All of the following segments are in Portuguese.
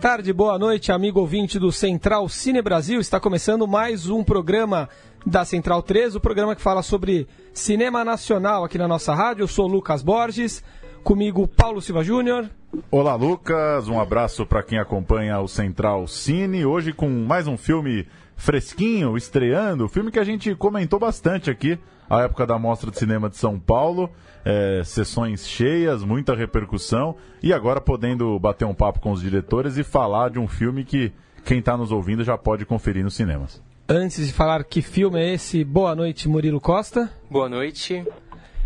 Tarde, boa noite, amigo ouvinte do Central Cine Brasil. Está começando mais um programa da Central 3, o programa que fala sobre cinema nacional aqui na nossa rádio. Eu sou Lucas Borges, comigo Paulo Silva Júnior. Olá, Lucas. Um abraço para quem acompanha o Central Cine. Hoje com mais um filme fresquinho, estreando. Filme que a gente comentou bastante aqui, a época da Mostra de Cinema de São Paulo. É, sessões cheias, muita repercussão. E agora podendo bater um papo com os diretores e falar de um filme que quem está nos ouvindo já pode conferir nos cinemas. Antes de falar que filme é esse, boa noite, Murilo Costa. Boa noite.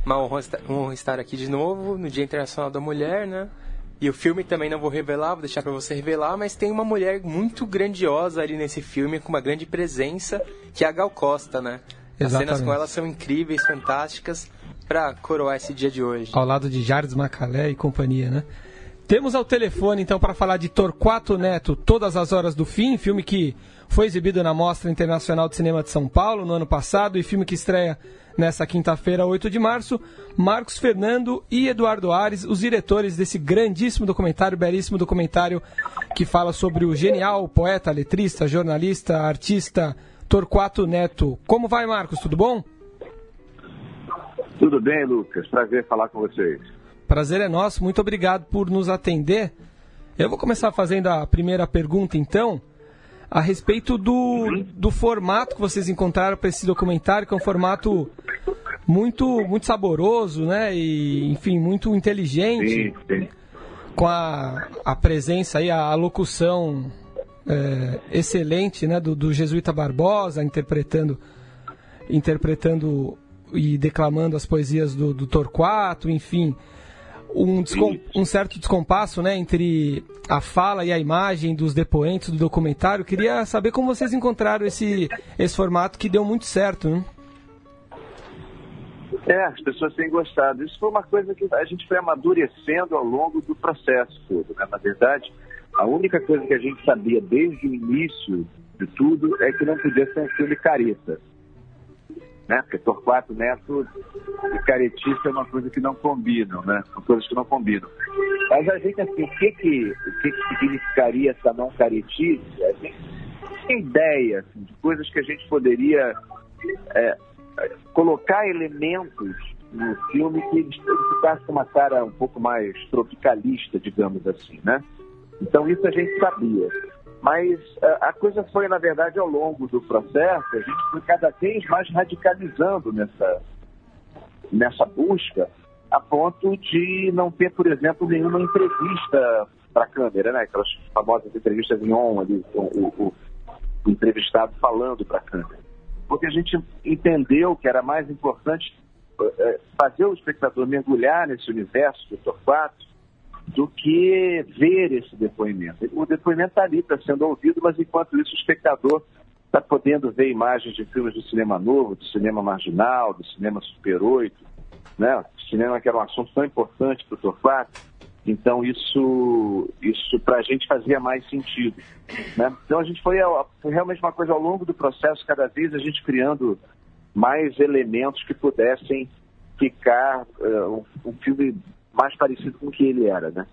Uma honra estar- aqui de novo no Dia Internacional da Mulher, né? E o filme também não vou revelar, vou deixar pra você revelar, mas tem uma mulher muito grandiosa ali nesse filme, com uma grande presença, que é a Gal Costa, né? As cenas Exatamente. com ela são incríveis, fantásticas, pra coroar esse dia de hoje. ao lado de Jardim Macalé e companhia, né? Temos ao telefone, então, para falar de Torquato Neto, Todas as Horas do Fim, filme que foi exibido na Mostra Internacional de Cinema de São Paulo no ano passado e filme que estreia nessa quinta-feira, 8 de março. Marcos Fernando e Eduardo Ares, os diretores desse grandíssimo documentário, belíssimo documentário que fala sobre o genial poeta, letrista, jornalista, artista Torquato Neto. Como vai, Marcos? Tudo bom? Tudo bem, Lucas? Prazer falar com vocês. Prazer é nosso, muito obrigado por nos atender. Eu vou começar fazendo a primeira pergunta, então, a respeito do, do formato que vocês encontraram para esse documentário, que é um formato muito, muito saboroso, né? E, enfim, muito inteligente, Sim, sim. com a, a presença aí, a locução é, excelente, né? Do, do Jesuíta Barbosa, interpretando, interpretando e declamando as poesias do, do Torquato, enfim um, descom- um certo descompasso né, entre a fala e a imagem dos depoentes do documentário. Queria saber como vocês encontraram esse, esse formato que deu muito certo. Né? É, as pessoas têm gostado. Isso foi uma coisa que a gente foi amadurecendo ao longo do processo todo. Né? Na verdade, a única coisa que a gente sabia desde o início de tudo é que não podia ser um filme careta. Né? Porque Torquato Neto e caretice é uma coisa que não combinam, né? São coisas que não combinam. Mas a gente, assim, o que que, o que, que significaria essa não caretice? A gente tem ideia assim, de coisas que a gente poderia é, colocar elementos no filme que ele ficasse com uma cara um pouco mais tropicalista, digamos assim, né? Então isso a gente sabia. Mas a, coisa foi, na verdade, ao longo do processo, a gente foi cada vez mais radicalizando nessa, nessa busca, a ponto de não ter, por exemplo, nenhuma entrevista para a câmera, né? Aquelas famosas entrevistas em on, ali, o, o- o entrevistado falando para a câmera. Porque a gente entendeu que era mais importante eh, fazer o espectador mergulhar nesse universo do Torquato do que ver esse depoimento. O depoimento está ali, está sendo ouvido, mas enquanto isso o espectador está podendo ver imagens de filmes do cinema novo, do cinema marginal, do cinema Super 8, né? cinema que era um assunto tão importante para o Torquato. Então isso, isso para a gente fazia mais sentido. Né? Então a gente foi, foi realmente uma coisa ao longo do processo, cada vez a gente criando mais elementos que pudessem ficar eh, um, um filme mais parecido com o que ele era, né?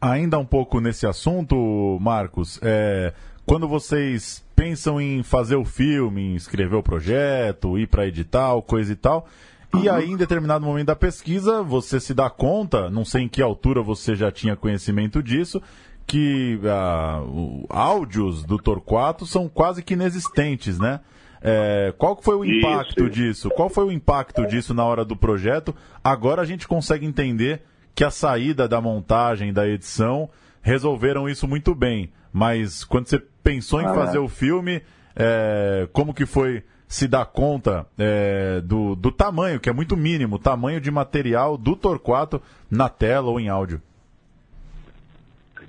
Ainda um pouco nesse assunto, Marcos, é, quando vocês pensam em fazer o filme, em escrever o projeto, ir para edital, coisa e tal, e aí em determinado momento da pesquisa você se dá conta, não sei em que altura você já tinha conhecimento disso, que ah, o- áudios do Torquato são quase que inexistentes, né? É, qual foi o impacto isso. disso? Qual foi o impacto disso na hora do projeto? Agora a gente consegue entender que a saída da montagem, da edição, resolveram isso muito bem. Mas quando você pensou em Ah, fazer é. o filme, é, como que foi se dar conta é, do, do tamanho, que é muito mínimo, o tamanho de material do Torquato na tela ou em áudio?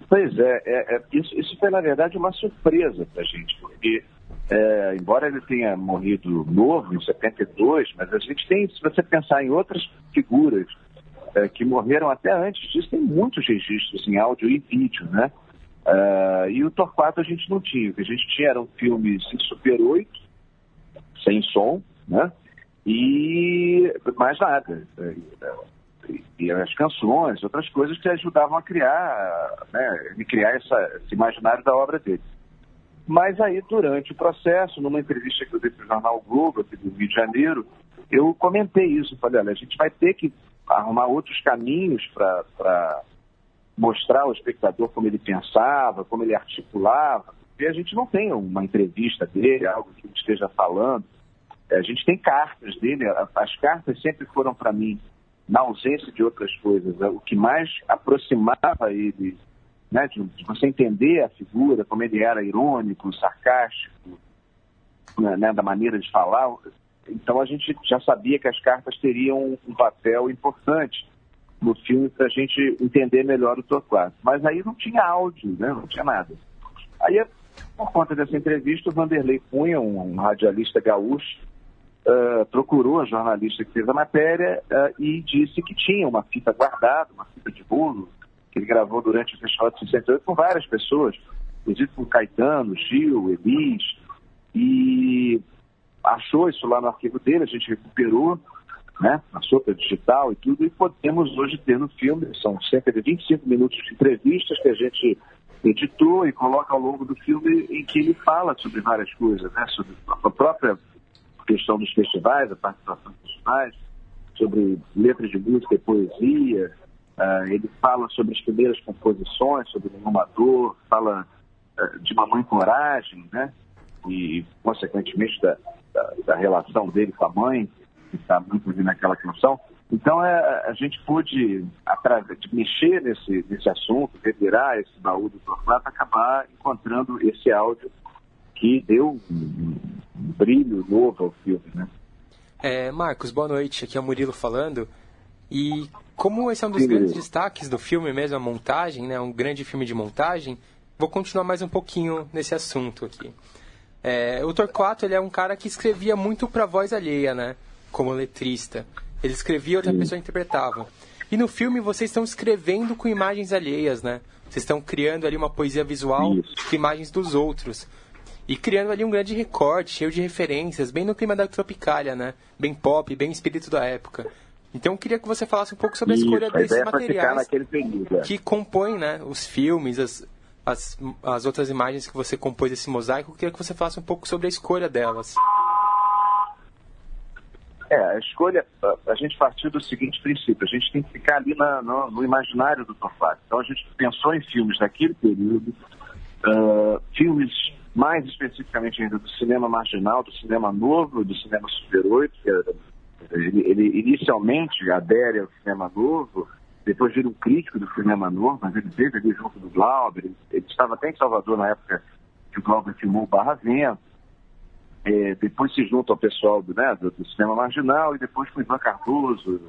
Pois é, é, é isso, isso, foi na verdade uma surpresa para a gente, porque é, embora ele tenha morrido novo, em 72, mas a gente tem, se você pensar em outras figuras é, que morreram até antes disso, tem muitos registros em áudio e vídeo, né? Uh, e o Torquato a gente não tinha. O que a gente tinha eram filmes em Super 8, sem som, né? E mais nada. E, e as canções, outras coisas que ajudavam a criar, né? A criar essa, esse imaginário da obra dele. Mas aí, durante o processo, numa entrevista que eu dei para o jornal Globo, aqui do Rio de Janeiro, eu comentei isso. Falei, olha, a gente vai ter que arrumar outros caminhos para mostrar ao espectador como ele pensava, como ele articulava, porque a gente não tem uma entrevista dele, algo que ele esteja falando. A gente tem cartas dele, as cartas sempre foram para mim, na ausência de outras coisas, o que mais aproximava ele, né, de, você entender a figura, como ele era irônico, sarcástico, né, né, da maneira de falar. Então a gente já sabia que as cartas teriam um papel importante no filme para a gente entender melhor o Torquato. Mas aí não tinha áudio, né? não tinha nada. Aí, por conta dessa entrevista, o Vanderlei Cunha, um, um radialista gaúcho, uh, procurou a jornalista que fez a matéria uh, e disse que tinha uma fita guardada, uma fita de bolo, ele gravou durante o Festival de 68 com várias pessoas, inclusive com Caetano, Gil, Elis, e achou isso lá no arquivo dele, a gente recuperou, né, a sopa digital e tudo, e podemos hoje ter no filme, são cerca de 25 minutos de entrevistas que a gente editou e coloca ao longo do filme em que ele fala sobre várias coisas, né, sobre a própria questão dos festivais, a participação dos festivais, sobre letras de música e poesia, uh, ele fala sobre as primeiras composições, sobre o Amador, fala uh, de Mamãe Coragem, né, e consequentemente da, da, da relação dele com a mãe, que está muito naquela canção. Então é, a gente pôde, de mexer nesse, nesse assunto, revirar esse baú do Torquato, acabar encontrando esse áudio que deu um, um brilho novo ao filme, né? É, Marcos, boa noite. Aqui é o Murilo falando. E como esse é um dos Sim, grandes destaques do filme mesmo, a montagem, né, um grande filme de montagem, vou continuar mais um pouquinho nesse assunto aqui. É, o Torquato ele é um cara que escrevia muito para voz alheia, né? como letrista. Ele escrevia e outra pessoa interpretava. E no filme vocês estão escrevendo com imagens alheias, né? Vocês estão criando ali uma poesia visual com imagens dos outros. E criando ali um grande recorte, cheio de referências, bem no clima da Tropicália, né? Bem pop, bem espírito da época. Então eu queria que você falasse um pouco sobre a escolha Isso, desses a materiais é. que compõem né, os filmes, as, as, as outras imagens que você compôs esse mosaico. Eu queria que você falasse um pouco sobre a escolha delas. É, a escolha, a, gente partiu do seguinte princípio, a gente tem que ficar ali na, no, no, imaginário do Torquato. Então a gente pensou em filmes daquele período, uh, filmes mais especificamente ainda do cinema marginal, do cinema novo, do cinema Super 8, que era, ele, ele, inicialmente adere ao cinema novo, depois vira um crítico do cinema novo, mas ele esteve ali junto do Glauber, ele, ele estava até em Salvador na época que o Glauber filmou Barra Vento, é, depois se junta ao pessoal do, né, do, do, cinema marginal e depois com Ivan Cardoso,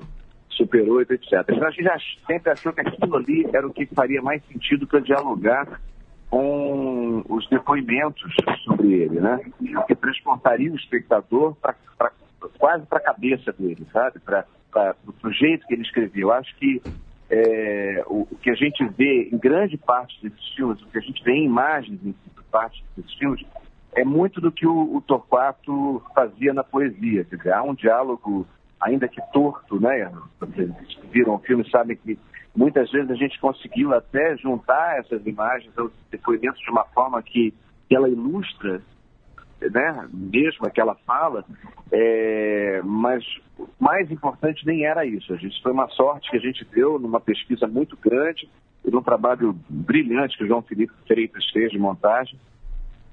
Super 8, etc. Então a gente já sempre achou que aquilo ali era o que faria mais sentido para dialogar com os depoimentos sobre ele, né? Que transportaria o espectador pra quase para a cabeça dele, sabe? Para o jeito que ele escreveu. Eu acho que é, o, o, que a gente vê em grande parte desses filmes, o que a gente vê em imagens em parte desses filmes, é muito do que o, o Torquato fazia na poesia. Quer dizer, há um diálogo, ainda que torto, né? Vocês viram o filme sabem que muitas vezes a gente conseguiu até juntar essas imagens aos depoimentos de uma forma que, que ela ilustra né, mesmo aquela fala, é, mas mais importante nem era isso. A gente foi uma sorte que a gente deu numa pesquisa muito grande e num trabalho brilhante que o João Felipe Freitas fez de montagem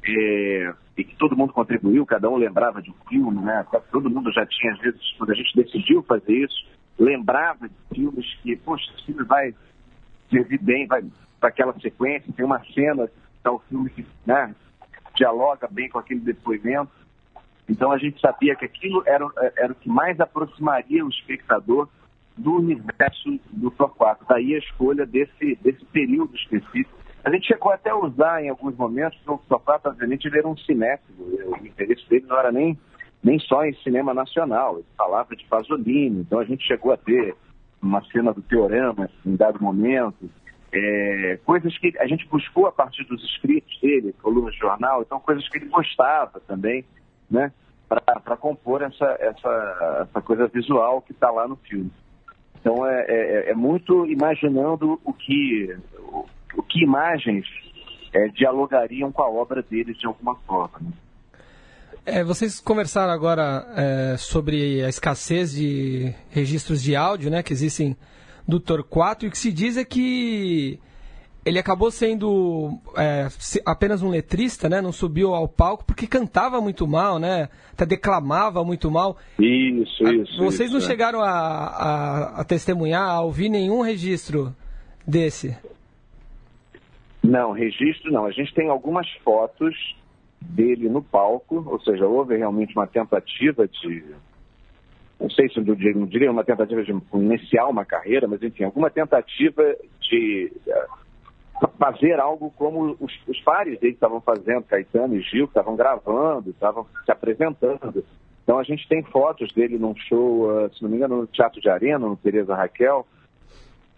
é, e que todo mundo contribuiu, cada um lembrava de um filme, né? Todo mundo já tinha, às vezes, quando a gente decidiu fazer isso, lembrava de filmes que, poxa, esse filme vai servir bem para aquela sequência, tem uma cena, tá o filme que né, dialoga bem com aquele depoimento. Então a gente sabia que aquilo era, era o que mais aproximaria o espectador do universo do Torquato. Daí a escolha desse, desse período específico A gente chegou até a usar em alguns momentos, o Sofá, obviamente, ele era um cinéfilo, o interesse dele não era nem, nem só em cinema nacional, ele falava de Pasolini, então a gente chegou a ter uma cena do Teorama em dado momento, é, coisas que a gente buscou a partir dos escritos dele, colunas de jornal, então coisas que ele gostava também, né, para compor essa, essa, essa coisa visual que está lá no filme. Então é, é, é, muito imaginando o que, o, o que imagens é, dialogariam com a obra dele de alguma forma. Né? É, vocês conversaram agora é, sobre a escassez de registros de áudio né, que existem do Torquato e o que se diz é que ele acabou sendo é, apenas um letrista, né? Não subiu ao palco porque cantava muito mal, né? Até declamava muito mal. Isso, isso. Vocês isso, não é. chegaram a, a, a, testemunhar, a ouvir nenhum registro desse? Não, registro não. A gente tem algumas fotos dele no palco, ou seja, houve realmente uma tentativa de. Não sei se eu diria, não diria uma tentativa de iniciar uma carreira, mas enfim, alguma tentativa de fazer algo como os, os pares dele estavam fazendo, Caetano e Gil, estavam gravando, estavam se apresentando. Então a gente tem fotos dele num show, uh, se não me engano, no Teatro de Arena, no Tereza Raquel,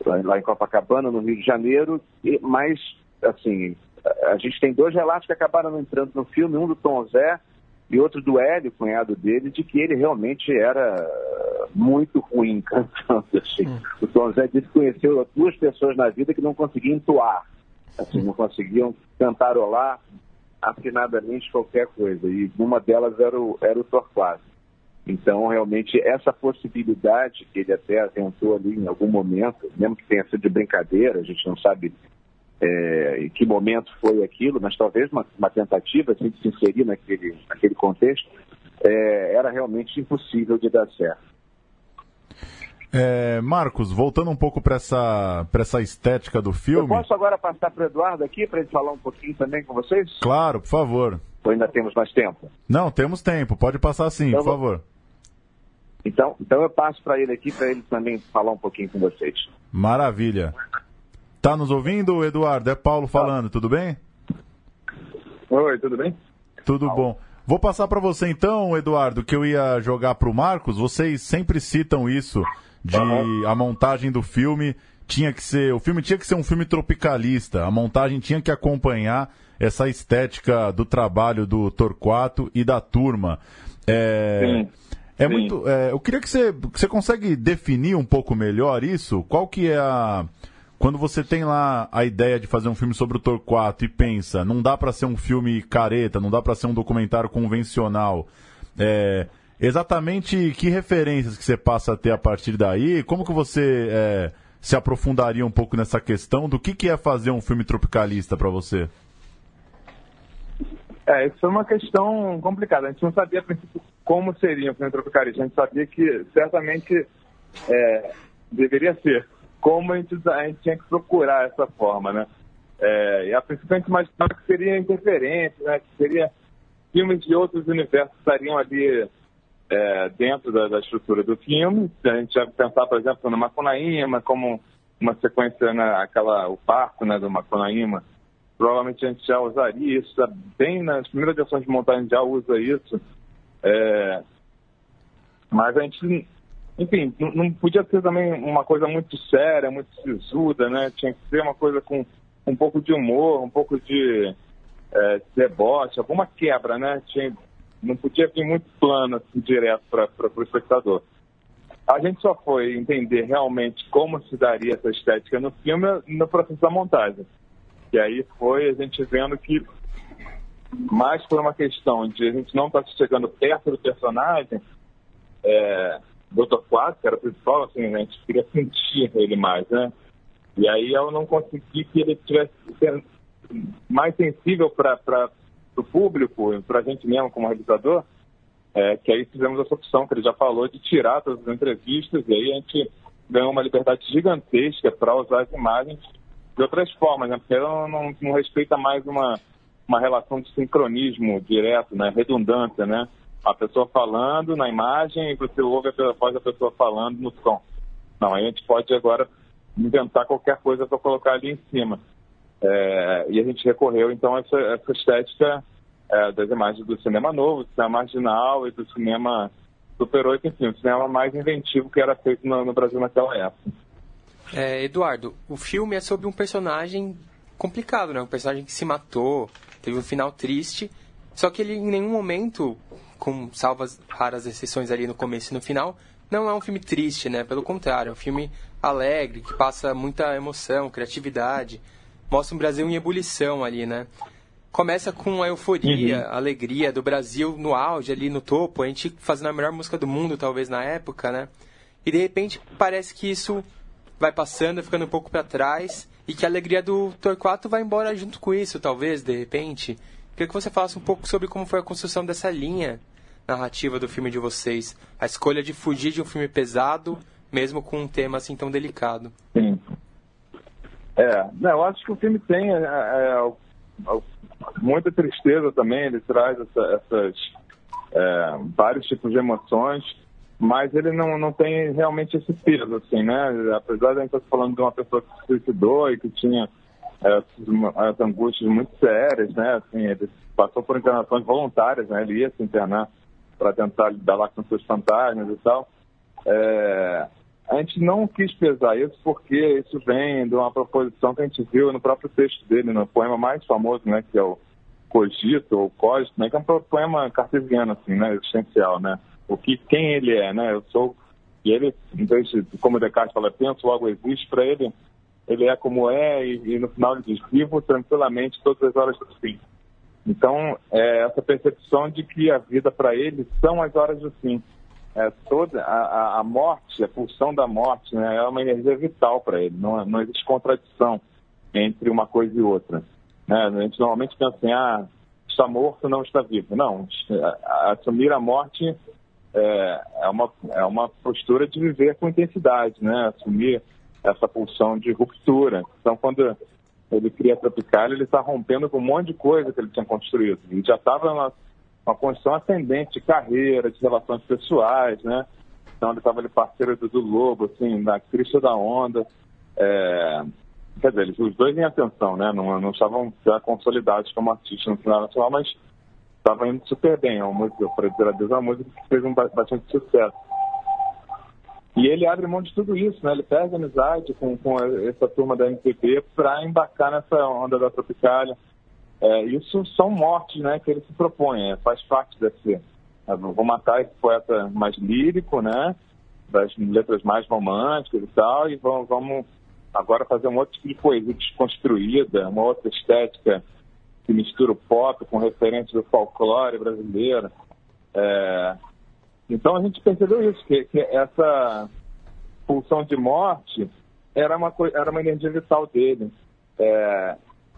lá em Copacabana, no Rio de Janeiro, e, mas, assim, a gente tem dois relatos que acabaram entrando no filme, um do Tom Zé e outro do Hélio, cunhado dele, de que ele realmente era muito ruim cantando. Assim. Hum. O Tom Zé disse que conheceu duas pessoas na vida que não conseguiam entoar, assim, não conseguiam cantarolar afinadamente qualquer coisa. E uma delas era o, era o Torquato. Então, realmente, essa possibilidade que ele até aventou ali em algum momento, mesmo que tenha sido de brincadeira, a gente não sabe é, em que momento foi aquilo, mas talvez uma, uma tentativa assim, de se inserir naquele, naquele contexto, é, era realmente impossível de dar certo. É, Marcos, voltando um pouco para essa, essa estética do filme. Eu posso agora passar para o Eduardo aqui para ele falar um pouquinho também com vocês? Claro, por favor. Ou ainda temos mais tempo? Não, temos tempo. Pode passar sim, então, por favor. Então, então eu passo para ele aqui para ele também falar um pouquinho com vocês. Maravilha. Tá nos ouvindo, Eduardo? É Paulo falando, tudo bem? Oi, tudo bem? Tudo Paulo. bom. Vou passar para você então, Eduardo, que eu ia jogar para o Marcos. Vocês sempre citam isso de uhum. a montagem do filme tinha que ser, o filme tinha que ser um filme tropicalista. A montagem tinha que acompanhar essa estética do trabalho do Torquato e da turma. É, Sim. É Sim. muito. É, eu queria que você, que você consegue definir um pouco melhor isso. Qual que é a quando você tem lá a ideia de fazer um filme sobre o Torquato e pensa, não dá para ser um filme careta, não dá para ser um documentário convencional, é, exatamente que referências que você passa a ter a partir daí? Como que você é, se aprofundaria um pouco nessa questão do que, que é fazer um filme tropicalista para você? É, isso foi uma questão complicada. A gente não sabia, a princípio, como seria um filme tropicalista. A gente sabia que, certamente, é, deveria ser como a gente, a gente tinha que procurar essa forma, né? É, e a princípio a gente imaginava que seria interferente, né? Que seria filmes de outros universos estariam ali é, dentro da, da, estrutura do filme. A gente já pensar, por exemplo, no Macunaíma, como uma sequência, né, aquela, o parco né, do Macunaíma. Provavelmente a gente já usaria isso, bem nas primeiras versões de montagem já usa isso. É, mas a gente enfim, não, podia ser também uma coisa muito séria, muito sisuda, né? Tinha que ser uma coisa com um pouco de humor, um pouco de é, deboche, alguma quebra, né? Tinha, não podia vir muito plano, assim, direto para o espectador. A gente só foi entender realmente como se daria essa estética no filme no processo da montagem. E aí foi a gente vendo que, mais por uma questão de a gente não estar tá chegando perto do personagem, é, Dr. 4, que era o principal, assim, a gente queria sentir ele mais, né? E aí eu não consegui que ele tivesse mais sensível para o público, para a gente mesmo como realizador, é, que aí fizemos essa opção que ele já falou de tirar todas as entrevistas e aí a gente ganhou uma liberdade gigantesca para usar as imagens de outras formas, né? Porque não, não respeita mais uma, uma relação de sincronismo direto, né? Redundância, né? A pessoa falando na imagem e você ouve a voz da pessoa falando no som. Não, a gente pode agora inventar qualquer coisa para colocar ali em cima. É, e a gente recorreu então a essa, essa estética é, das imagens do cinema novo, do cinema marginal e do cinema Super 8, enfim, o cinema mais inventivo que era feito no, no Brasil naquela época. É, Eduardo, o filme é sobre um personagem complicado, né? Um personagem que se matou, teve um final triste, só que ele em nenhum momento, com salvas raras exceções ali no começo e no final, não é um filme triste, né? Pelo contrário, é um filme alegre, que passa muita emoção, criatividade, mostra um Brasil em ebulição ali, né? Começa com a euforia, uhum. a alegria do Brasil no auge, ali no topo, a gente fazendo a melhor música do mundo, talvez, na época, né? E de repente parece que isso vai passando, ficando um pouco para trás, e que a alegria do Torquato vai embora junto com isso, talvez, de repente. Queria que você falasse um pouco sobre como foi a construção dessa linha narrativa do filme de vocês. A escolha de fugir de um filme pesado, mesmo com um tema assim tão delicado. Sim. É, não, eu acho que o filme tem é, é, é muita tristeza também, ele traz essa, essas é, vários tipos de emoções, mas ele não, não tem realmente esse peso, assim, né? Apesar de a gente estar falando de uma pessoa que se suicidou e que tinha as angústias muito sérias, né? Assim, ele passou por internações voluntárias, né? Ele ia se internar para tentar lidar lá com seus fantasmas e tal. É, a gente não quis pesar isso porque isso vem de uma proposição que a gente viu no próprio texto dele, no poema mais famoso, né? Que é o Cogito, ou Cogito, né? Que é um poema cartesiano, assim, né? Existencial, né? O que, quem ele é, né? Eu sou... E ele, em vez de, como Descartes fala, penso, logo existe, para ele ele é como é e, e, no final ele diz, vivo tranquilamente todas as horas do fim. Então, é essa percepção de que a vida para ele são as horas do fim. É, toda a, a, morte, a pulsão da morte, né, é uma energia vital para ele. Não, não existe contradição entre uma coisa e outra. Né? A gente normalmente pensa assim, ah, está morto, não está vivo. Não, assumir a morte é, é, uma, é uma postura de viver com intensidade, né? Assumir essa pulsão de ruptura. Então, quando ele cria a Tropical, ele está rompendo com um monte de coisa que ele tinha construído. Ele já estava numa uma construção ascendente de carreira, de relações pessoais, né? Então ele estava ali parceiro do, do Lobo, assim, na crista da onda. É... Quer dizer, eles, os dois em atenção, né? Não, não estavam já consolidados como artistas no final nacional, mas estavam indo super bem. É uma música, para dizer a Deus, uma música que fez um bastante sucesso. E ele abre mão de tudo isso, né? Ele perde amizade com, com essa turma da MPB para embarcar nessa onda da Tropicália. É, isso são mortes, né? Que ele se propõe, é, faz parte desse. Vou matar esse poeta mais lírico, né? Das letras mais românticas e tal, e vamos, vamos agora fazer um outro tipo de poesia desconstruída, uma outra estética que mistura o pop com referências do folclore brasileiro. É, então a gente percebeu isso, que, que essa pulsão de morte era uma, era uma energia vital dele. É,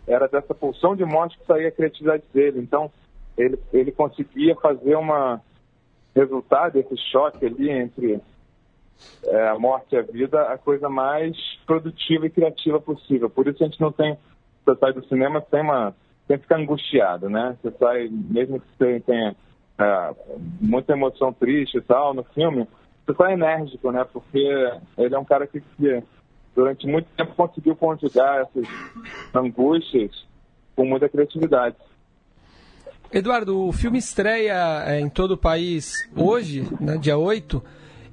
era dessa pulsão de morte que saía a criatividade dele. Então ele, ele conseguia fazer uma resultado desse choque ali entre é, a morte e a vida a coisa mais produtiva e criativa possível. Por isso a gente não tem, você sai do cinema sem uma, sem ficar angustiado, né? Você sai, mesmo que você tenha é, muita emoção triste e tal no filme, você enérgico, né? Porque ele é um cara que, que, durante muito tempo conseguiu conjugar essas angústias com muita criatividade. Eduardo, o filme estreia é, em todo o país hoje, né, dia 8,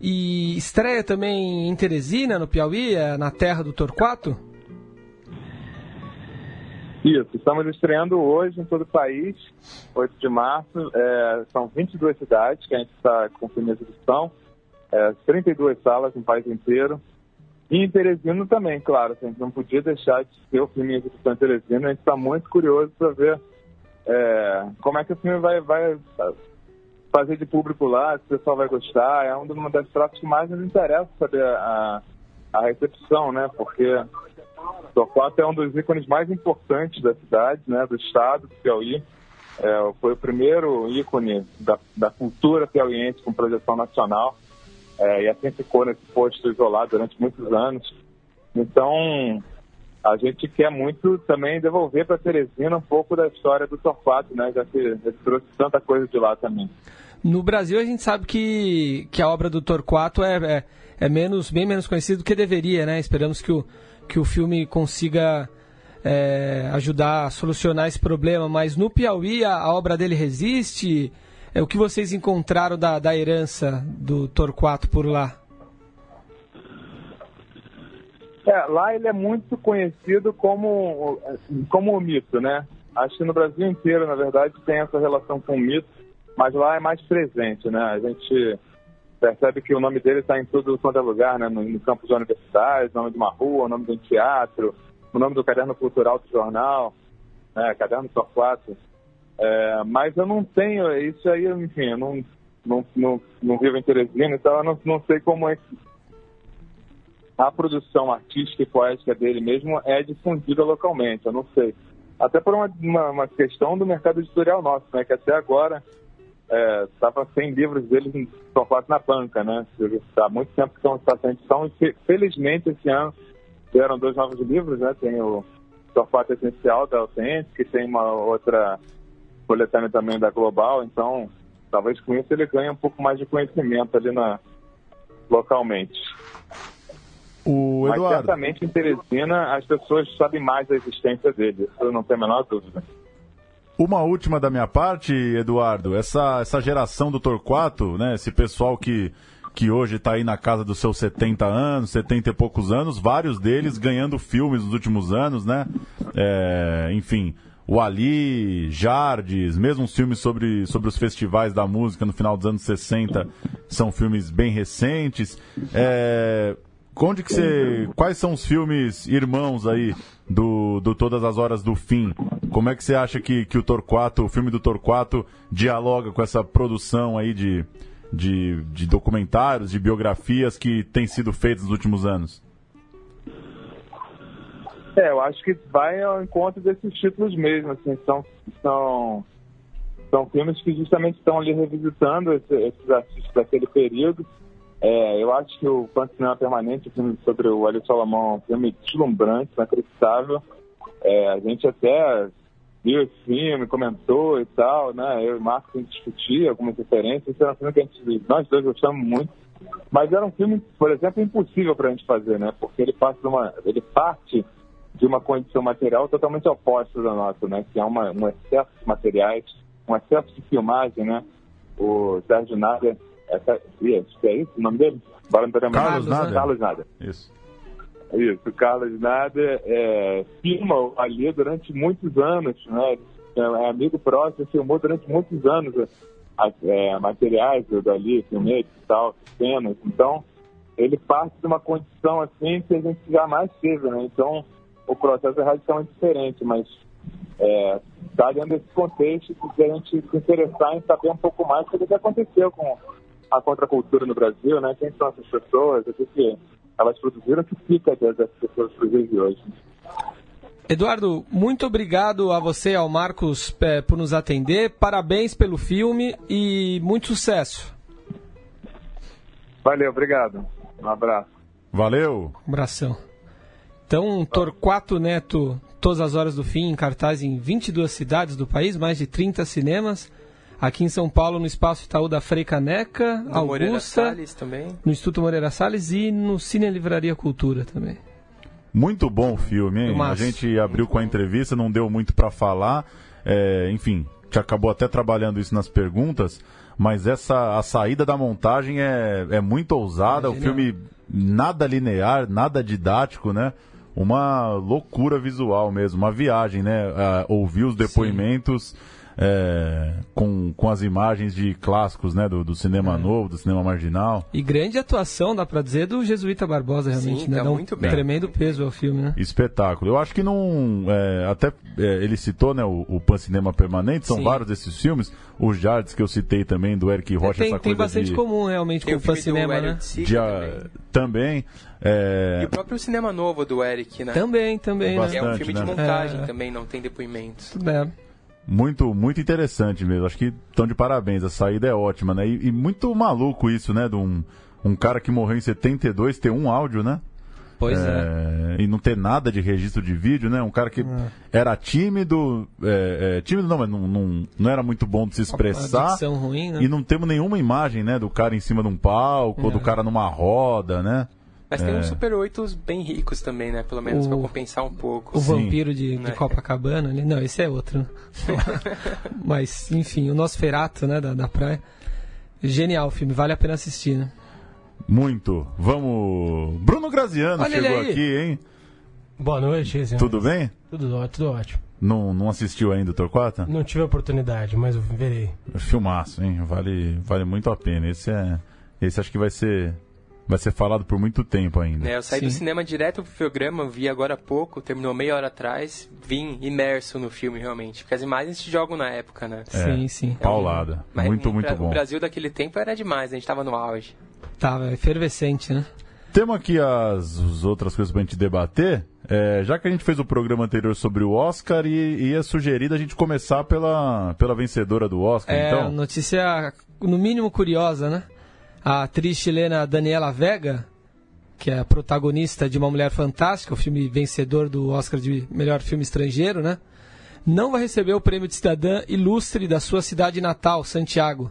e estreia também em Teresina, no Piauí, é, na terra do Torquato? Isso, estamos estreando hoje em todo o país, 8 de março. É, são 22 cidades que a gente está com filme exibição, é, 32 salas no país inteiro. E em Teresina também, claro, a gente não podia deixar de ter o filme em exibição em Teresina. A gente está muito curioso para ver é, como é que o filme vai, vai fazer de público lá, se o pessoal vai gostar. É uma das pratas que mais nos interessa saber a, a recepção, né? Porque Torquato é um dos ícones mais importantes da cidade, né, do estado do Piauí. É, foi o primeiro ícone da, da cultura piauiense com projeção nacional. É, e assim ficou nesse posto isolado durante muitos anos. Então, a gente quer muito também devolver para Teresina um pouco da história do Torquato, né, já que trouxe tanta coisa de lá também. No Brasil, a gente sabe que, que a obra do Torquato é, é, é menos, bem menos conhecida do que deveria, né? Esperamos que o, que o filme consiga é, ajudar a solucionar esse problema, mas no Piauí a, a obra dele resiste? É o que vocês encontraram da, da herança do Torquato por lá? É, lá ele é muito conhecido como, como um mito, né? Acho que no Brasil inteiro, na verdade, tem essa relação com o mito, mas lá é mais presente, né? A gente percebe que o nome dele está em todo quanto é lugar, né? No, no campus da universidade, nome de uma rua, o nome de um teatro, o nome do caderno cultural do jornal, né? Caderno Torquato. É, mas eu não tenho, isso aí, enfim, eu não, não, não, não vivo em Teresina, então eu não, não sei como é que a produção artística e poética dele mesmo é difundida localmente, eu não sei. Até por uma, uma, uma questão do mercado editorial nosso, né? Que até agora estava é, sem livros deles em formato na banca, né? Há muito tempo que estão em edição e felizmente esse ano vieram dois novos livros, né? Tem o Formato Essencial da Autêntica que tem uma outra coletânea também da Global, então talvez com isso ele ganhe um pouco mais de conhecimento ali na, localmente. O Eduardo. Mas certamente em Teresina as pessoas sabem mais da existência dele, isso não tem a menor dúvida. Uma última da minha parte, Eduardo. Essa, essa geração do Torquato, né? Esse pessoal que, que hoje está aí na casa dos seus 70 anos, 70 e poucos anos, vários deles ganhando filmes nos últimos anos, né? É, enfim, o Ali, Jardes, mesmo os filmes sobre, sobre os festivais da música no final dos anos 60 são filmes bem recentes. É, Onde que você. Quais são os filmes irmãos aí do, do Todas as Horas do Fim? Como é que você acha que, que o Torquato, o filme do Torquato, dialoga com essa produção aí de, de, de documentários, de biografias que tem sido feitas nos últimos anos? É, eu acho que vai ao encontro desses títulos mesmo, assim, são, são, são filmes que justamente estão ali revisitando esse, esses artistas daquele período é, eu acho que o Quanto Cinema Permanente, o filme sobre o Hélio Salomão, é um filme deslumbrante, inacreditável. É, a gente até viu esse filme, comentou e tal, né? Eu e o Marcos a gente discutia algumas referências. Esse era um filme que a gente, nós dois gostamos muito. Mas era um filme, por exemplo, impossível para a gente fazer, né? Porque ele parte de uma, ele parte de uma condição material totalmente oposta da nossa, né? Que é uma, um excesso de materiais, um excesso de filmagem, né? O Sérgio Nader essa, isso, é isso o nome dele? Carlos Nada. Carlos Nada. Isso. Isso, Carlos Nada é, filma ali durante muitos anos, né? É amigo próximo, filmou durante muitos anos é, materiais do ali, filmetes e tal, cenas. Então, ele parte de uma condição assim que a gente jamais teve, né? Então, o processo é radicalmente diferente, mas é, está dentro desse contexto de a gente se interessar em saber um pouco mais sobre o que aconteceu com a contracultura no Brasil, né? Quem são essas pessoas, o que elas produziram, o que fica dessas pessoas para os dias de hoje. Eduardo, muito obrigado a você e ao Marcos é, por nos atender. Parabéns pelo filme e muito sucesso. Valeu, obrigado. Um abraço. Valeu. Um abração. Então, Torquato Neto, Todas as Horas do Fim, em cartaz em 22 cidades do país, mais de 30 cinemas aqui em São Paulo, no Espaço Itaú da Frei Caneca, no Augusta, no Instituto Moreira Salles e no Cine Livraria Cultura também. Muito bom o filme, hein? A gente abriu com a entrevista, não deu muito para falar. É, enfim, te acabou até trabalhando isso nas perguntas, mas essa a saída da montagem é, é muito ousada. É o filme nada linear, nada didático, né? Uma loucura visual mesmo, uma viagem, né? Uh, ouvir os depoimentos. Sim é, com, com as imagens de clássicos né, do, do cinema é. novo, do cinema marginal. E grande atuação, dá pra dizer, do Jesuíta Barbosa, realmente. Sim, né? Tá Dá um muito bem. tremendo peso ao filme, né? Espetáculo. Eu acho que não. É, até é, ele citou né, o, o Pan Cinema Permanente, são Sim. vários desses filmes. Os Jardes que eu citei também, do Eric Rocha, tem, essa tem bastante de, comum realmente tem com o Pan Cinema, né? De, a, também. É... E o próprio cinema novo do Eric, né? Também, também. Bastante, né? É um filme né? de montagem é. também, não tem depoimentos. É. Muito, muito interessante mesmo. Acho que estão de parabéns. A saída é ótima, né? E, e, muito maluco isso, né? De um, um cara que morreu em 72 ter um áudio, né? Pois é, é. E não ter nada de registro de vídeo, né? Um cara que é. era tímido. É, é tímido não, mas não, não, não era muito bom de se expressar. Uma ruim, né? E não temos nenhuma imagem, né? Do cara em cima de um palco, ou do é. cara numa roda, né? Mas tem É. uns Super 8 bem ricos também, né? Pelo menos O- pra compensar um pouco. O Sim. vampiro de, de Né? Copacabana ali. Não, esse é outro. né? Mas, enfim, o Nosferato, né, da, da praia. Genial o filme, vale a pena assistir, né? Muito. Vamos. Bruno Graziano Olha chegou aqui, hein? Boa noite, Zé. Tudo bem? Tudo, ó- tudo ótimo. Não, não assistiu ainda o Torquata? Não tive a oportunidade, mas eu verei. Filmaço, hein? Vale, vale muito a pena. Esse é. Esse acho que vai ser. Vai ser falado por muito tempo ainda. É, eu saí do Sim. cinema direto pro programa, vi agora há pouco, terminou meia hora atrás, vim imerso no filme realmente. Porque as imagens te jogam na época, né? É. Sim, sim. Paulada. Mas muito, o muito Bra- bom. O Brasil daquele tempo era demais, a gente tava no auge. Tava efervescente, né? Temos aqui as, as outras coisas pra gente debater. É, já que a gente fez o programa anterior sobre o Oscar, e ia sugerido a gente começar pela, pela vencedora do Oscar, É, então. notícia, no mínimo, curiosa, né? A atriz chilena Daniela Vega, que é a protagonista de Uma Mulher Fantástica, o filme vencedor do Oscar de melhor filme estrangeiro, né? Não vai receber o prêmio de cidadã ilustre da sua cidade natal, Santiago.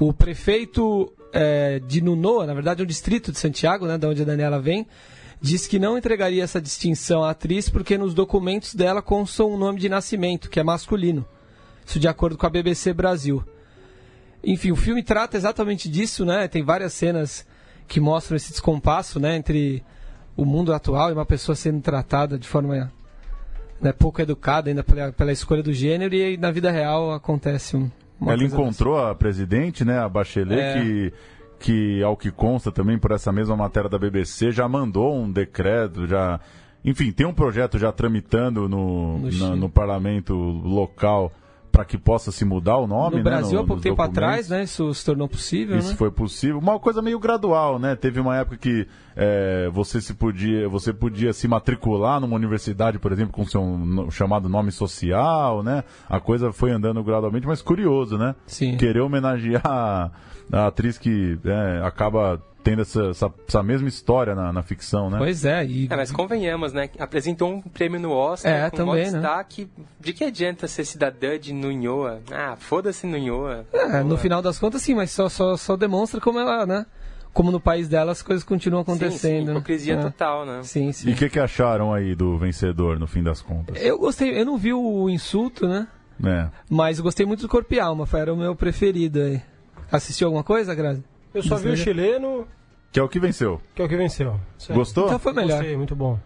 O prefeito é, de Nunoa, na verdade, é um distrito de Santiago, né, da onde a Daniela vem, diz que não entregaria essa distinção à atriz porque nos documentos dela constam um nome de nascimento, que é masculino. Isso de acordo com a BBC Brasil. Enfim, o filme trata exatamente disso, né? Tem várias cenas que mostram esse descompasso, né, entre o mundo atual e uma pessoa sendo tratada de forma né, pouco educada ainda pela, pela escolha do gênero e aí, na vida real acontece um, Ela encontrou a presidente, né, a Bachelet, É. que, que, ao que consta também por essa mesma matéria da BBC, já mandou um decreto, já. Enfim, tem um projeto já tramitando no, No na- no parlamento local para que possa se mudar o nome, No né? Brasil, no- há pouco tempo documentos. atrás, né? Isso se tornou possível, Isso né? foi possível. Uma coisa meio gradual, né? Teve uma época que é, você se podia, você podia se matricular numa universidade, por exemplo, com seu no- chamado nome social, né? A coisa foi andando gradualmente, mas curioso, né? Sim. Querer homenagear a, a atriz que é, acaba tendo essa, essa, essa mesma história na, na ficção, né? Pois é, e É, mas convenhamos, né? Apresentou um prêmio no Oscar É, com também, um né? destaque. De que adianta ser cidadã de Nunhoa? Ah, foda-se Nunhoa. é, no final das contas, sim, mas só, só, só demonstra como ela, né? Como no país dela as coisas continuam acontecendo. Sim, sim, né? hipocrisia É. total, né? Sim, E sim. o que, que acharam aí do vencedor, no fim das contas? Eu gostei, eu não vi o insulto, né? É. Mas eu gostei muito do Corpo e Alma, foi- era o meu preferido aí. Assistiu alguma coisa, Grazi? Eu só vi o chileno, Que é o que venceu. que é o que venceu. Sério. Gostou? Então foi melhor. Gostei, muito bom.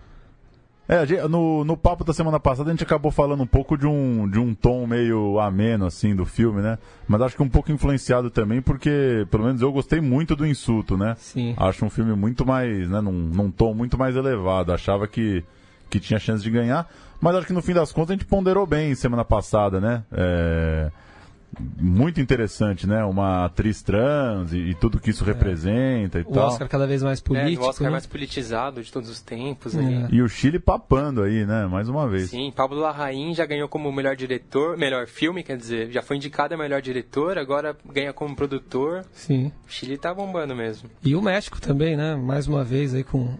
É, gente- no, no papo da semana passada a gente acabou falando um pouco de um, de um tom meio ameno, assim, do filme, né? Mas acho que um pouco influenciado também, porque, pelo menos eu gostei muito do insulto, né? Sim. Acho um filme muito mais, né, num, num tom muito mais elevado. Achava que, que tinha chance de ganhar, mas acho que no fim das contas a gente ponderou bem semana passada, né? É, muito interessante, né? Uma atriz trans e, e tudo que isso representa e É. O tal. Oscar cada vez mais É, político. o Oscar né? mais politizado de todos os tempos. É. E o Chile papando aí, né? Mais uma vez. Sim, Pablo Larraín já ganhou como melhor diretor, melhor filme, quer dizer, já foi indicado a melhor diretor, agora ganha como produtor. Sim. O Chile tá bombando mesmo. E o México também, né? Mais uma vez aí com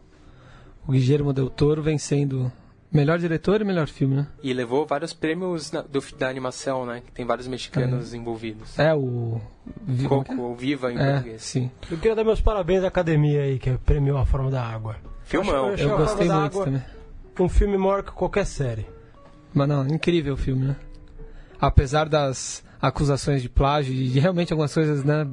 o Guillermo del Toro vencendo melhor diretor e melhor filme, né? E levou vários prêmios na- do, da animação, né? Que tem vários mexicanos envolvidos. É o. Vi- Coco ou Viva em É, português. sim. Eu queria dar meus parabéns à academia aí, que premiou a forma da água. Filmão. Eu achei Eu a gostei muito água também. um filme maior que qualquer série. Mas não, incrível o filme, né? Apesar das acusações de plágio e de realmente algumas coisas, né?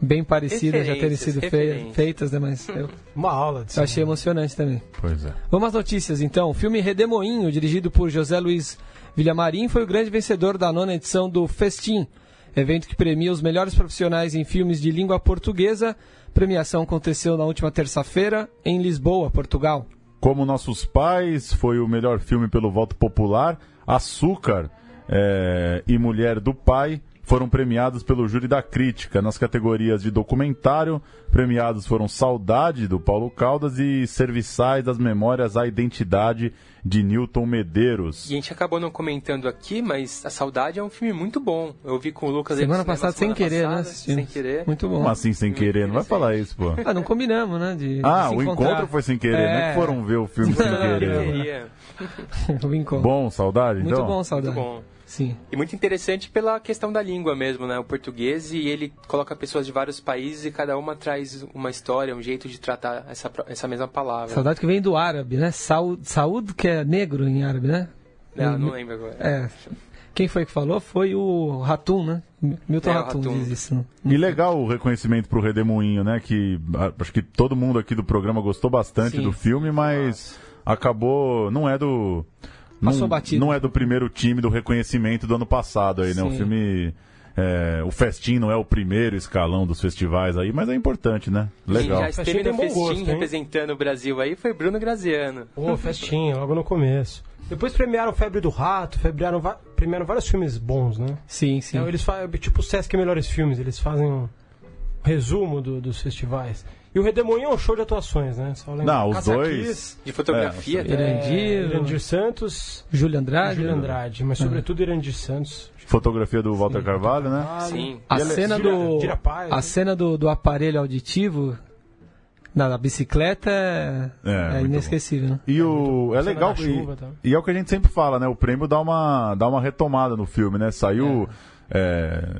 Bem parecidas já terem sido fei- feitas, né? Mas eu, Uma aula de eu achei emocionante também. Pois é. Vamos às notícias então. O filme Redemoinho, dirigido por José Luiz Villamarim, foi o grande vencedor da nona edição do Festim, evento que premia os melhores profissionais em filmes de língua portuguesa. A premiação aconteceu na última terça-feira em Lisboa, Portugal. Como Nossos Pais foi o melhor filme pelo voto popular. Açúcar é, e Mulher do Pai foram premiados pelo júri da crítica nas categorias de documentário. Premiados foram Saudade do Paulo Caldas e Serviçais das Memórias à Identidade de Newton Medeiros. E a gente acabou não comentando aqui, mas A Saudade é um filme muito bom. Eu vi com o Lucas Semana passada, sem querer, né? passada, assistimos. Sem querer. Muito bom. Como assim sem querer? Não vai falar isso, pô. Ah, não combinamos, né? De, Ah, de o encontrar. encontro foi sem querer, não é É. que foram ver o filme sem Não, querer. Queria. o encontro. Bom, saudade, Muito então? bom, Muito saudade. bom. Sim. E muito interessante pela questão da língua mesmo, né? O português e ele coloca pessoas de vários países e cada uma traz uma história, um jeito de tratar essa, essa mesma palavra. Saudade que vem do árabe, né? Saúde, saúde que é negro em árabe, né? Não, não lembro agora. É. Quem foi que falou? Foi o Ratum, né? Milton É, Ratum Ratum. diz isso. E legal o reconhecimento pro Redemoinho, né? Que acho que todo mundo aqui do programa gostou bastante Sim. do filme, mas acabou. Não é do. Não, Passou batido. não é do primeiro time do reconhecimento do ano passado aí, né? O Sim. filme. é, o Festim não é o primeiro escalão dos festivais aí, mas é importante, né? Legal. Quem já esteve Festim no festim gosto, representando o Brasil aí foi Bruno Graziano. Ô, festinha, logo no começo. Depois premiaram Febre do Rato, premiaram, premiaram vários filmes bons, né? Sim, sim. Então, eles fazem, tipo o Sesc Melhores Filmes, eles fazem resumo do- dos festivais. E o Redemoinho é um show de atuações, né? Só lembra- Não, os dois. Kiss, De fotografia, É. Irandir, Irandir Santos Júlio e Andrade. Júlio Andrade, mas sobretudo Irandir Santos. Fotografia do Walter Carvalho, né? Sim. A E ele- cena do a né? cena do, do aparelho auditivo na, na bicicleta é, É, é inesquecível. né? E o é legal chuva, e, tá? e é o que a gente sempre fala, né? O prêmio dá uma dá uma retomada no filme, né? Saiu, é,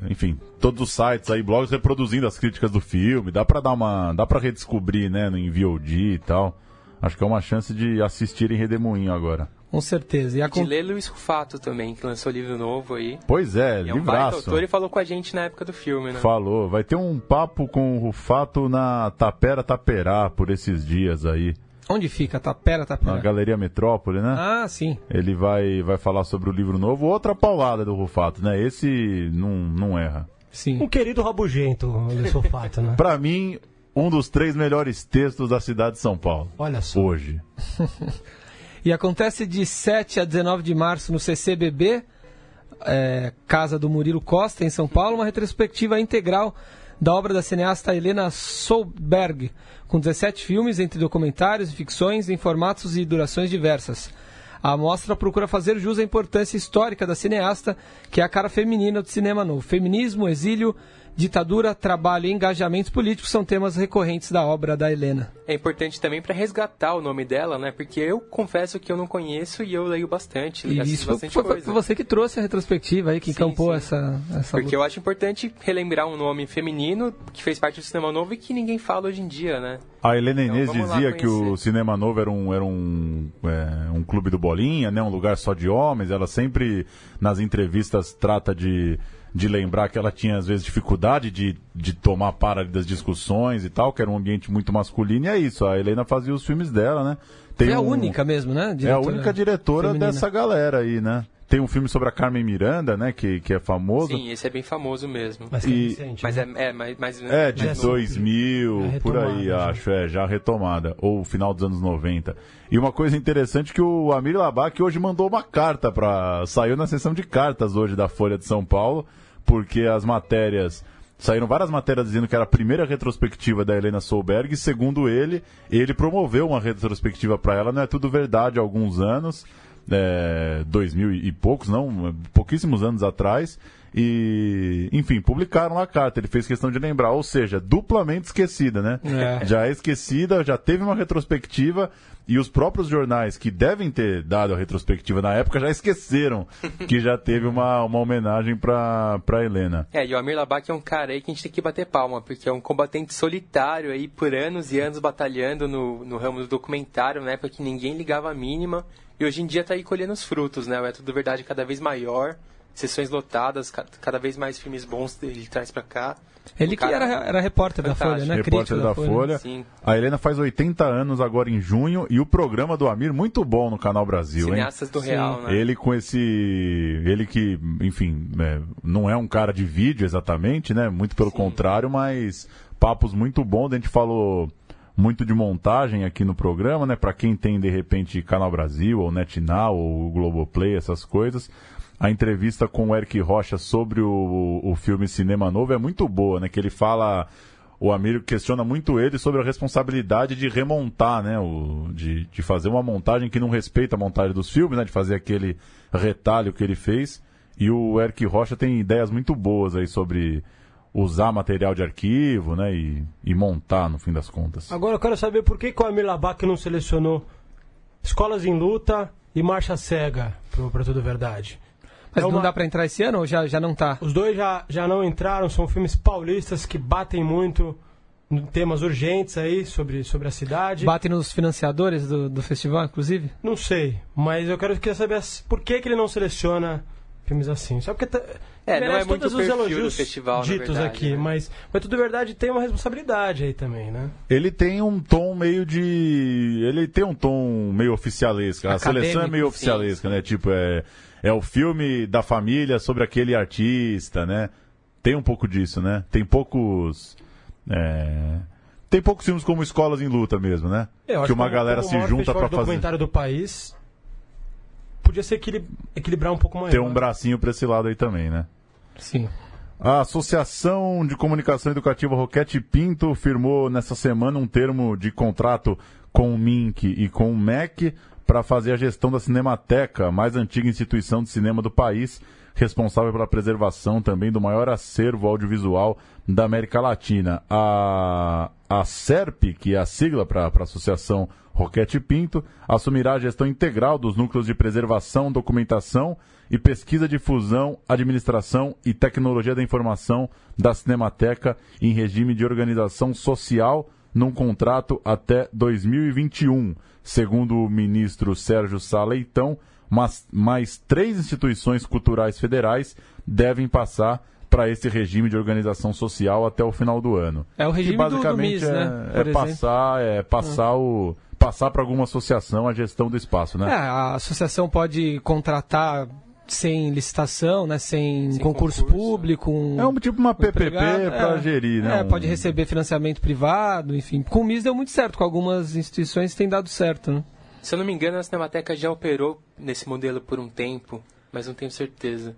enfim, todos os sites aí, blogs reproduzindo as críticas do filme. Dá pra dar uma, dá para redescobrir, né? No VOD e tal. Acho que é uma chance de assistir em Redemoinho agora. Com certeza. E a De ler Luiz Rufato também, que lançou livro novo aí. Pois é, E é um baita livraço. autor e falou com a gente na época do filme, né? Falou, vai ter um papo com o Rufato na Tapera Taperá por esses dias aí, Onde fica? Tapera, na Tapera. Galeria Metrópole, né? Ah, sim. Ele vai, vai falar sobre o livro novo. Outra paulada do Rufato, né? Esse não, não erra. Sim. Um querido rabugento, o Luiz Sofato, né? Pra mim, um dos três melhores textos da cidade de São Paulo. Olha só. Hoje. E acontece de 7 a 19 de março no CCBB, é, Casa do Murilo Costa, em São Paulo, uma retrospectiva integral da obra da cineasta Helena Solberg, com 17 filmes entre documentários e ficções em formatos e durações diversas. A mostra procura fazer jus à importância histórica da cineasta, que é a cara feminina do cinema novo. Feminismo, exílio, ditadura, trabalho e engajamentos políticos são temas recorrentes da obra da Helena. É importante também para resgatar o nome dela, né? Porque eu confesso que eu não conheço e eu leio bastante, E isso foi, bastante foi- coisa. foi você que trouxe a retrospectiva aí, que Sim, encampou sim. essa, essa Porque luta. eu acho importante relembrar um nome feminino que fez parte do cinema novo e que ninguém fala hoje em dia, né? A Helena Então, Inês dizia que o. Cinema Novo era um, era um, é, um clube do Bolinha, né? um lugar só de homens. Ela sempre, nas entrevistas, trata de, de lembrar que ela tinha, às vezes, dificuldade de, de tomar para das discussões e tal, que era um ambiente muito masculino. E é isso, a Helena fazia os filmes dela, né? Tem Foi a um- única mesmo, né? É a diretora única diretora feminina. dessa galera aí, né? Tem um filme sobre a Carmen Miranda, né? Que, que é famoso. Sim, esse é bem famoso mesmo. Mas que é E- recente, Mas né? é, é mais, mais É, de Mas- 2000, Já por aí, já. acho, é, já retomada. Ou final dos anos 90. E uma coisa interessante que o Amir Labac hoje mandou uma carta para Saiu na sessão de cartas hoje da Folha de São Paulo, porque as matérias. Saíram várias matérias dizendo que era a primeira retrospectiva da Helena Solberg, e segundo ele, ele promoveu uma retrospectiva para ela, não é tudo verdade há alguns anos, é, 2000 e poucos, não, pouquíssimos anos atrás, e, enfim, publicaram a carta. Ele fez questão de lembrar, ou seja, duplamente esquecida, né? É. Já é esquecida, já teve uma retrospectiva e os próprios jornais que devem ter dado a retrospectiva na época já esqueceram que já teve uma, uma homenagem para para Helena. É, e o Amir Labak é um cara aí que a gente tem que bater palma, porque é um combatente solitário aí por anos e anos batalhando no, no ramo do documentário, na época que ninguém ligava a mínima, e hoje em dia tá aí colhendo os frutos, né? O É Tudo Verdade cada vez maior, sessões lotadas, ca- cada vez mais filmes bons ele traz pra cá. Ele que era, era repórter da Fantástico. Folha, né? Repórter Crítico da Folha. Sim. A Helena faz 80 anos agora em junho e o programa do Amir muito bom no Canal Brasil, hein? Cineastas do Real, né? Ele com esse. Ele que, enfim, é, não é um cara de vídeo exatamente, né? Muito pelo contrário, mas papos muito bons. A gente falou muito de montagem aqui no programa, né? Pra quem tem, de repente, Canal Brasil, ou NetNow, ou Globoplay, essas coisas. A entrevista com o Eric Rocha sobre o, o filme Cinema Novo é muito boa, né? Que ele fala o Amílio questiona muito ele sobre a responsabilidade de remontar, né? O, de, de fazer uma montagem que não respeita a montagem dos filmes, né? De fazer aquele retalho que ele fez. E o Eric Rocha tem ideias muito boas aí sobre usar material de arquivo, né? E, e montar, no fim das contas. Agora eu quero saber por que, que o Amir Labac não selecionou Escolas em Luta e Marcha Cega pro Pra Tudo Verdade. Mas É não uma- dá pra entrar esse ano ou já, já não tá? Os dois já, já não entraram, são filmes paulistas que batem muito em temas urgentes aí sobre, sobre a cidade. Batem nos financiadores do, do festival, inclusive? Não sei, mas eu quero queria saber por que, que ele não seleciona filmes assim. Só porque tá, É, não é muito os perfil do elogios festival, ditos verdade, aqui, né? mas, mas tudo verdade tem uma responsabilidade aí também, né? Ele tem um tom meio de. Ele tem um tom meio oficialesco. A Acadêmico, seleção é meio oficialesca, sim. né? Tipo, é, é o filme da família sobre aquele artista, né? Tem um pouco disso, né? Tem poucos. é, Tem poucos filmes como Escolas em Luta mesmo, né? Eu acho que uma galera se junta de fazer. documentário do país podia ser equili- equilibrar um pouco mais. Ter um bracinho pra esse lado aí também, né? Sim. A Associação de Comunicação Educativa Roquete Pinto firmou nessa semana um termo de contrato com o MINC e com o MEC para fazer a gestão da Cinemateca, a mais antiga instituição de cinema do país, responsável pela preservação também do maior acervo audiovisual da América Latina. A, a SERP, que é a sigla para a Associação Roquete Pinto, assumirá a gestão integral dos núcleos de preservação, documentação e pesquisa, difusão, administração e tecnologia da informação da Cinemateca em regime de organização social num contrato até 2021. Segundo o ministro Sérgio Sá Leitão, mas, mais três instituições culturais federais devem passar para esse regime de organização social até o final do ano. É o regime que do- do basicamente MIS, é, né, é passar, é passar o passar para alguma associação a gestão do espaço, É, né? a associação pode contratar sem licitação, né, sem, Sem concurso, concurso. público. Um, É um tipo uma um PPP para é. gerir, né? É, Um- pode receber financiamento privado, enfim. Com o MIS deu muito certo, com algumas instituições tem dado certo, né? Se eu não me engano, a Cinemateca já operou nesse modelo por um tempo, mas não tenho certeza.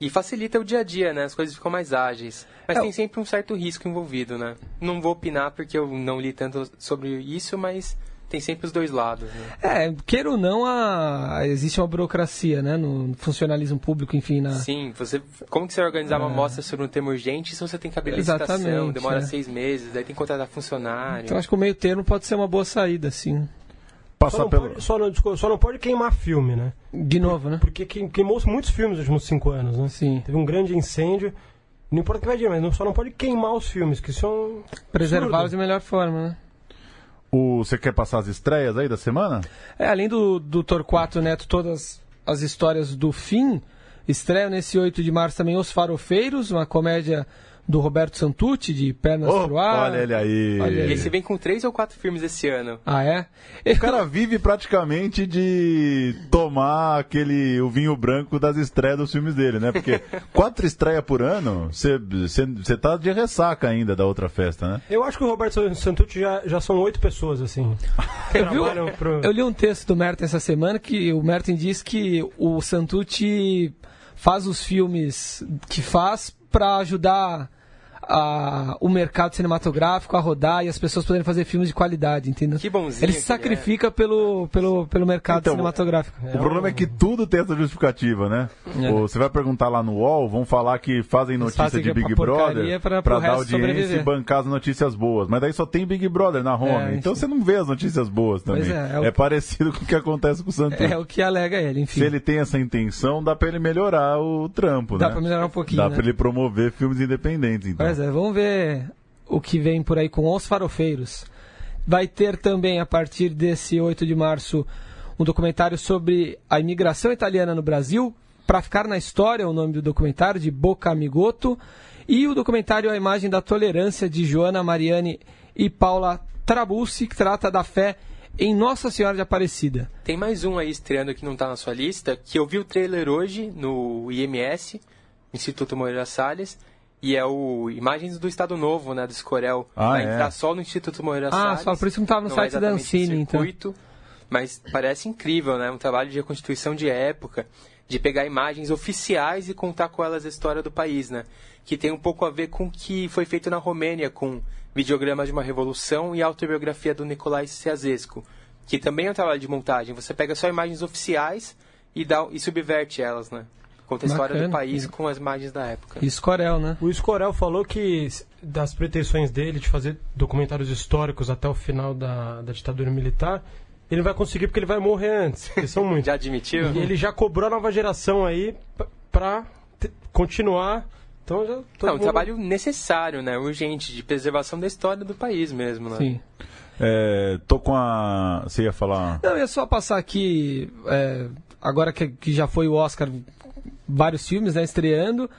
E facilita o dia a dia, né? As coisas ficam mais ágeis. Mas É, tem sempre um certo risco envolvido, né? Não vou opinar porque eu não li tanto sobre isso, mas tem sempre os dois lados, né? É, queira ou não, a, existe uma burocracia, né, no funcionalismo público, enfim, na... Sim, você, como que você vai organizar uma mostra sobre um tema urgente se você tem que abrir licitação, demora é. seis meses, aí tem que contratar funcionário. Então acho que o meio termo pode ser uma boa saída, sim. Só Passar não, pelo pode, só, não, desculpa, só não pode queimar filme, né? De novo, né? Porque queim- queimou muitos filmes nos últimos cinco anos, né? Sim. Teve um grande incêndio. Não importa o que vai dizer, mas não, só não pode queimar os filmes, que são. Preservá-los de melhor forma, né? o você quer passar as estreias aí da semana? É, além do, do Torquato Neto, todas as histórias do fim, estreia nesse 8 de março também Os Farofeiros, uma comédia do Roberto Santucci, de Pernas Oh, pro Ar. olha ele aí. Olha E ele. esse vem com três ou quatro filmes esse ano. Ah, é? O cara vive praticamente de tomar aquele o vinho branco das estreias dos filmes dele, né? Porque quatro estreias por ano, você tá de ressaca ainda da outra festa, né? Eu acho que o Roberto Santucci já, já são oito pessoas, assim. Eu, vi- pro- eu li um texto do Merten essa semana que o Merten diz que o Santucci faz os filmes que faz para ajudar a- o mercado cinematográfico a rodar e as pessoas poderem fazer filmes de qualidade, entendeu? Que bonzinho Ele se sacrifica pelo, pelo, pelo mercado Então, cinematográfico. o problema é que tudo tem essa justificativa, né? É. Ou Você vai perguntar lá no UOL, vão falar que fazem notícia fazem de é Big Brother pra- pra pro dar audiência sobreviver. e bancar as notícias boas. Mas daí só tem Big Brother na home. É, então você não vê as notícias boas também. Pois é, é o- é parecido com o que acontece com o Santos. É o que alega ele, enfim. Se ele tem essa intenção, dá pra ele melhorar o trampo, Dá né? pra melhorar um pouquinho, Dá né? pra ele promover filmes independentes, então. Pois é, vamos ver o que vem por aí com Os Farofeiros. Vai ter também, a partir desse 8 de março, um documentário sobre a imigração italiana no Brasil. Para ficar na história, o nome do documentário, de Boca Amigotto. E o documentário A Imagem da Tolerância, de Joana Mariani e Paula Trabulsi, que trata da fé em Nossa Senhora de Aparecida. Tem mais um aí estreando que não tá na sua lista, que eu vi o trailer hoje no IMS, Instituto Moreira Salles, e é o Imagens do Estado Novo, né, do Escorel. Ah, Vai é? entrar só no Instituto Moreira Ah, Salles. só por isso que não estava no não site é da Ancine, então. Mas parece incrível, né? Um trabalho de reconstituição de época, de pegar imagens oficiais e contar com elas a história do país, né? Que tem um pouco a ver com o que foi feito na Romênia, com videogramas de uma revolução e a autobiografia do Nicolai Ceausescu, que também é um trabalho de montagem. Você pega só imagens oficiais e, dá, e subverte elas, né? Conta a história Bacana. do país com as imagens da época. E Escorel, né? O Escorel falou que das pretensões dele de fazer documentários históricos até o final da, da ditadura militar, ele não vai conseguir porque ele vai morrer antes, porque são muitos. Já admitiu? E ele já cobrou a nova geração aí pra te- continuar. Então já todo É um mundo- trabalho necessário, né? Urgente, de preservação da história do país mesmo, né? Sim. É, tô com a. Você ia falar. Não, eu ia só passar aqui, é, agora que, que já foi o Oscar, vários filmes né, estreando,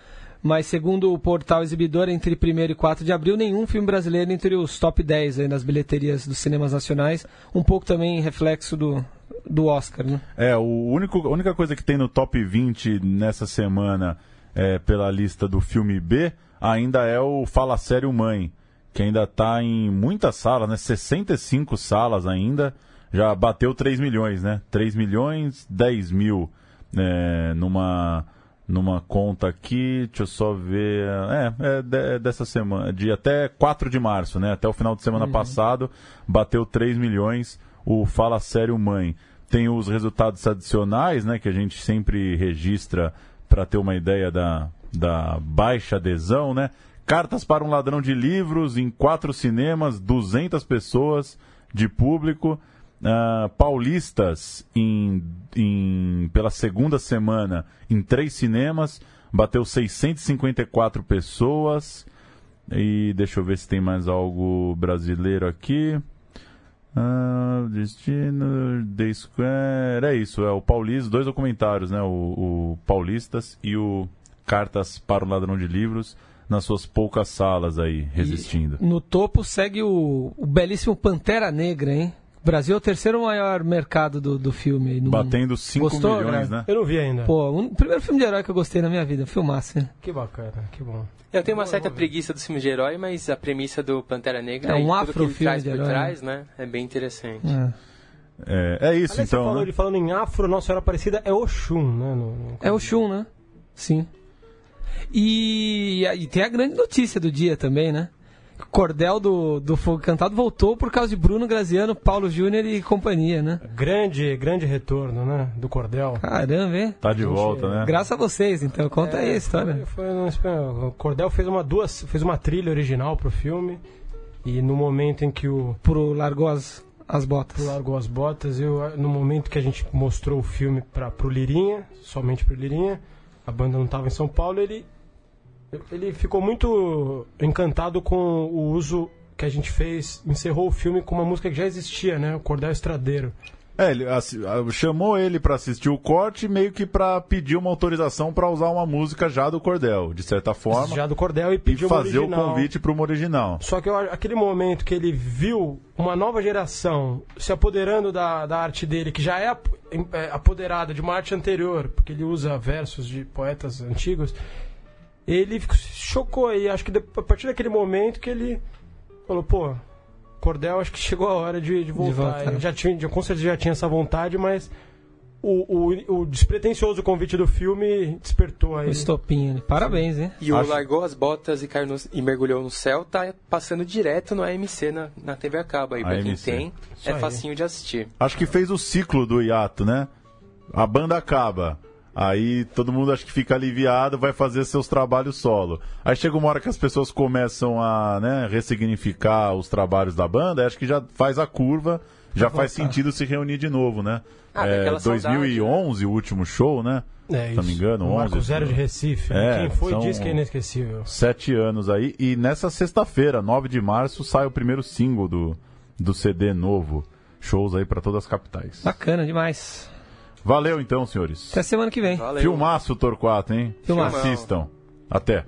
mas segundo o portal exibidor, entre 1 e 4 de abril, nenhum filme brasileiro entre os top 10 aí nas bilheterias dos cinemas nacionais, um pouco também reflexo do, do Oscar, né? É, o único, a única coisa que tem no top 20 nessa semana é, pela lista do filme B ainda é o Fala Sério Mãe, que ainda está em muitas salas, né? 65 salas ainda. Já bateu 3 milhões, né? 3 milhões 10 mil é, numa, numa conta aqui. Deixa eu só ver. É, é, é dessa semana, de até 4 de março, né? Até o final de semana passado, bateu 3 milhões o Fala Sério Mãe. Tem os resultados adicionais, né? Que a gente sempre registra para ter uma ideia da, da baixa adesão, né? Cartas para um ladrão de livros em quatro cinemas, 200 pessoas de público. Ah, paulistas em, em- pela segunda semana em três cinemas, bateu 654 pessoas. E deixa eu ver se tem mais algo brasileiro aqui. Ah, Destino, The Square. É isso, é o Paulista, dois documentários, né? O, o Paulistas e o Cartas para o Ladrão de Livros, nas suas poucas salas aí, resistindo. No topo segue o, o belíssimo Pantera Negra, hein? O Brasil é o terceiro maior mercado do, do filme. aí no mundo. Batendo 5 Gostou, milhões, né? Eu não vi ainda. Pô, o primeiro filme de herói que eu gostei na minha vida, filmaço, hein? Que bacana, que bom. Eu tenho uma certa preguiça dos filmes de herói, mas a premissa do Pantera Negra É um e tudo que traz de por herói, trás, né? É bem interessante. É. É, é isso Aliás, você então. falou, né? ele falando em afro, Nossa Senhora Aparecida é Oxum, né? no- no- É o Shun, né? Sim. E, e tem a grande notícia do dia também, né? Cordel do, do Fogo Cantado voltou por causa de Bruno Graziano, Paulo Júnior e companhia, né? Grande, grande retorno, né? Do Cordel. Caramba, hein? Tá de volta, né? Graças a vocês, então. Conta aí a história. Foi, foi o Cordel fez uma, duas, fez uma trilha original pro filme. E no momento em que o Pro largou as, as botas. largou as botas, eu, no momento que a gente mostrou o filme para pro Lirinha, somente pro Lirinha, a banda não estava em São Paulo, ele ele ficou muito encantado com o uso que a gente fez, encerrou o filme com uma música que já existia, né? O Cordel Estradeiro. É, ele chamou ele pra assistir o corte, meio que pra pedir uma autorização pra usar uma música já do Cordel, de certa forma, Já do Cordel e e pediu uma fazer o convite pra uma original. Só que eu aquele momento que ele viu uma nova geração se apoderando da, da arte dele, que já é é, apoderada de uma arte anterior, porque ele usa versos de poetas antigos, ele chocou e acho que de- a partir daquele momento que ele falou, pô, Cordel, acho que chegou a hora de, de voltar. voltar. Ele já tinha, com certeza já tinha essa vontade, mas o, o, o despretensioso convite do filme despertou aí. O estopinho. Parabéns, hein? E o Acho- largou as botas e, caiu no- e mergulhou no céu, tá passando direto no AMC na, na TV a cabo aí. Pra quem AMC. tem, Isso é aí. facinho de assistir. Acho que fez o ciclo do hiato, né? A banda acaba. Aí todo mundo acho que fica aliviado, vai fazer seus trabalhos solo. Aí chega uma hora que as pessoas começam a né, ressignificar os trabalhos da banda, acho que já faz a curva, já faz sentido se reunir de novo, né? Ah, é, daquela saudade, 2011, o último show, né? É, Se não me isso. engano, o Marco 11, Zero de né? Recife. É, Quem foi diz que é inesquecível. Sete anos aí. E nessa sexta-feira, 9 de março, sai o primeiro single do, do CD novo. Shows aí pra todas as capitais. Bacana demais. Valeu então, senhores. Até semana que vem. Valeu. Filmaço Torquato, hein? Filmaço. Assistam. Até.